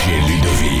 DJ Ludovic.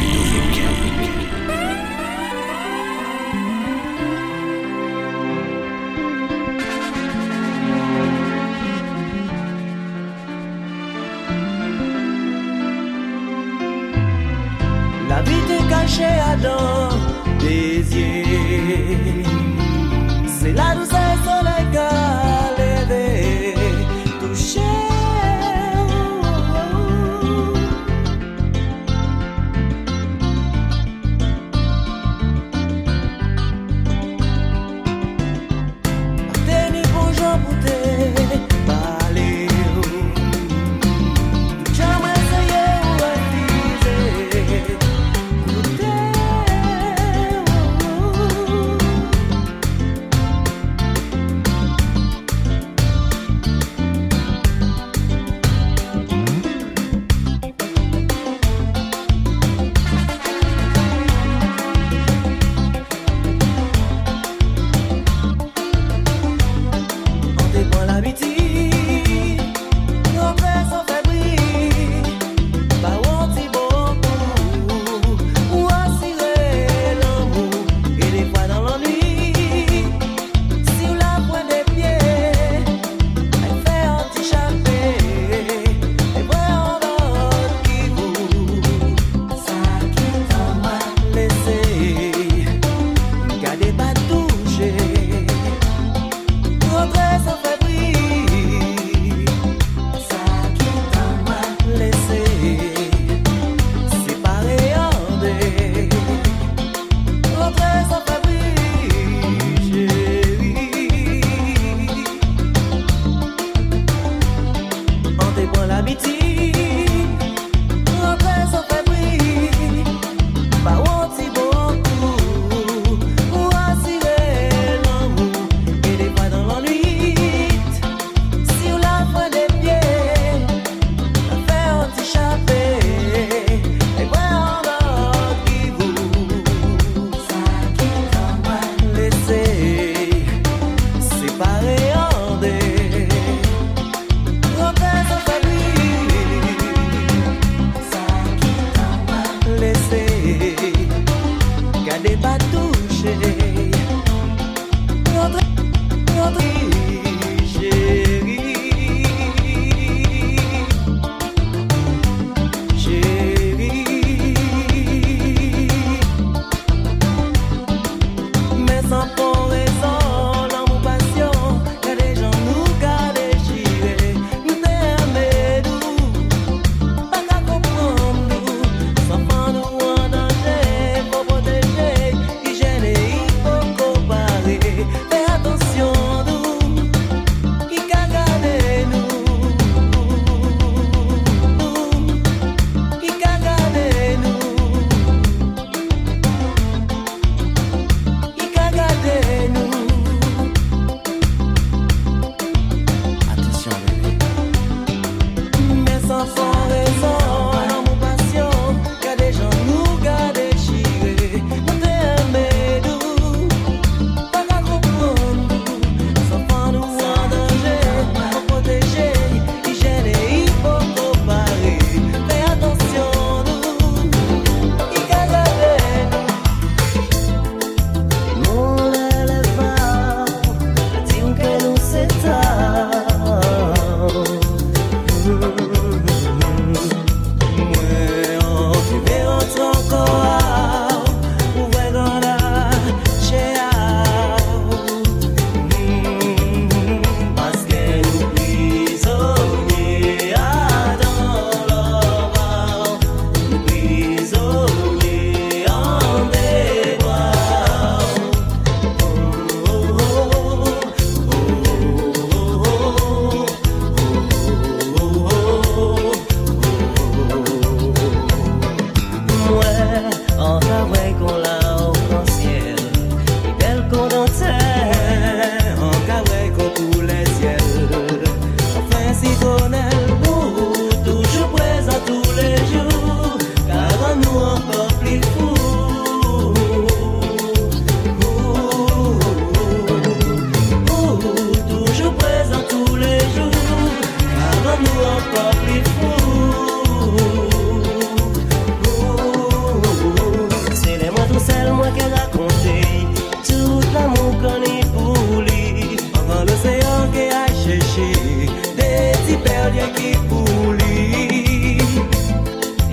l'habitude.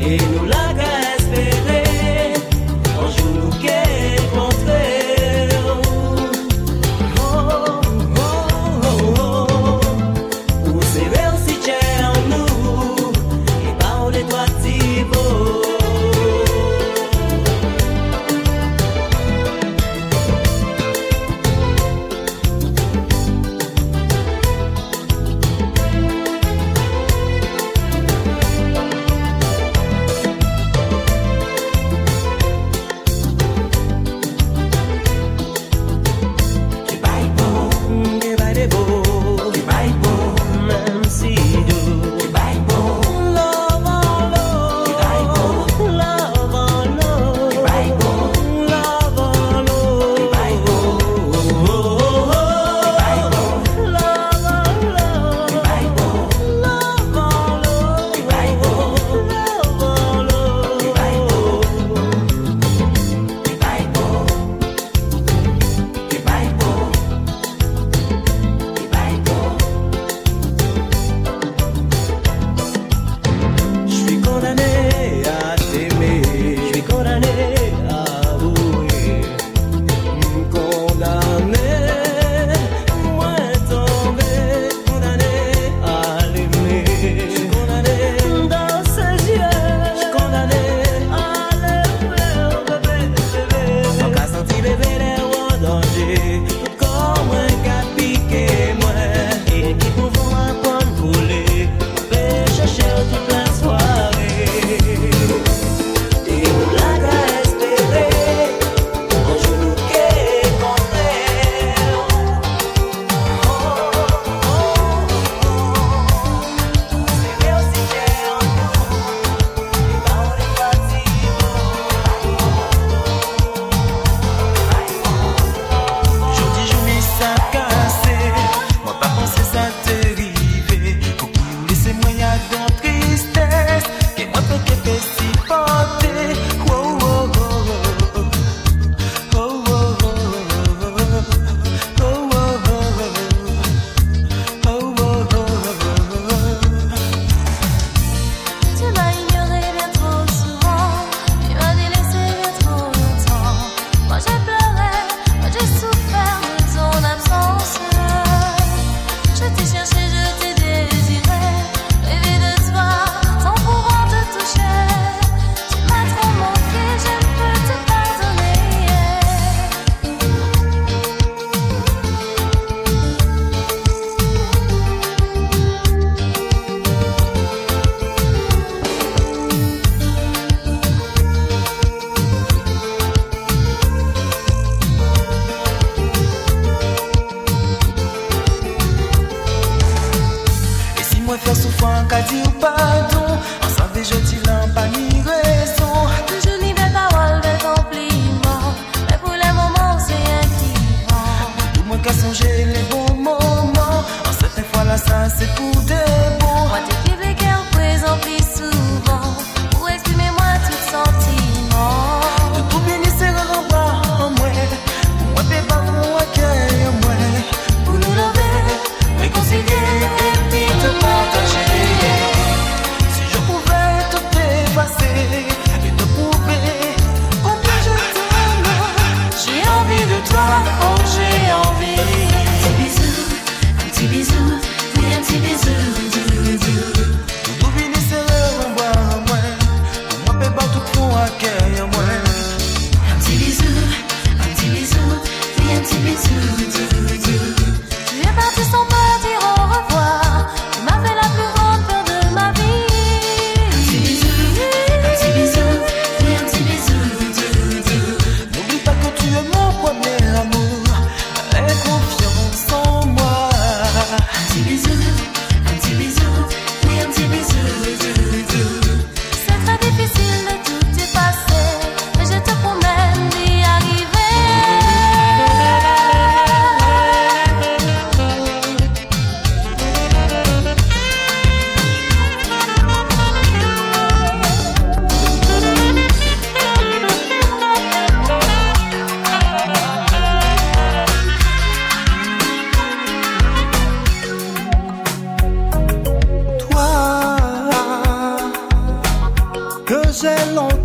en un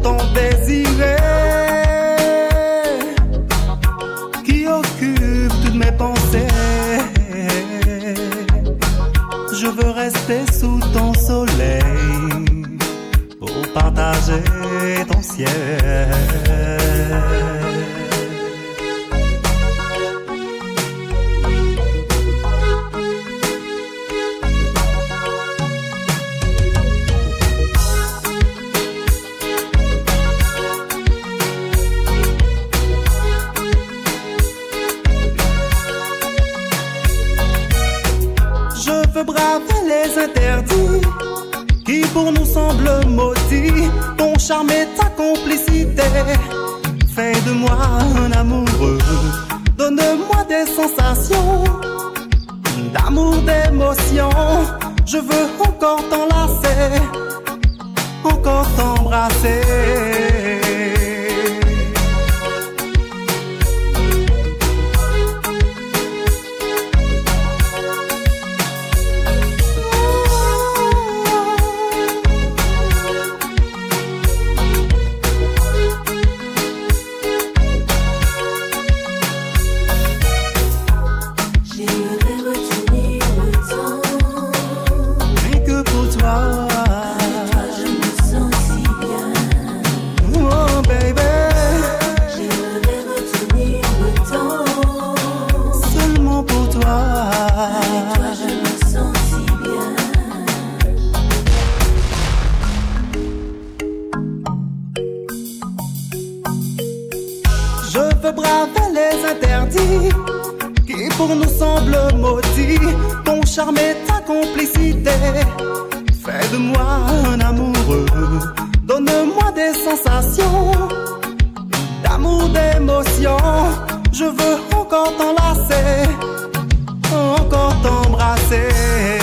Ton désiré qui occupe toutes mes pensées. Je veux rester sous ton soleil pour partager ton ciel. maudit, ton charme et ta complicité. Fais de moi un amoureux, donne-moi des sensations d'amour, d'émotion. Je veux encore t'enlacer, encore t'embrasser. de moi un amoureux. Donne-moi des sensations d'amour, d'émotion. Je veux encore t'enlacer, encore t'embrasser.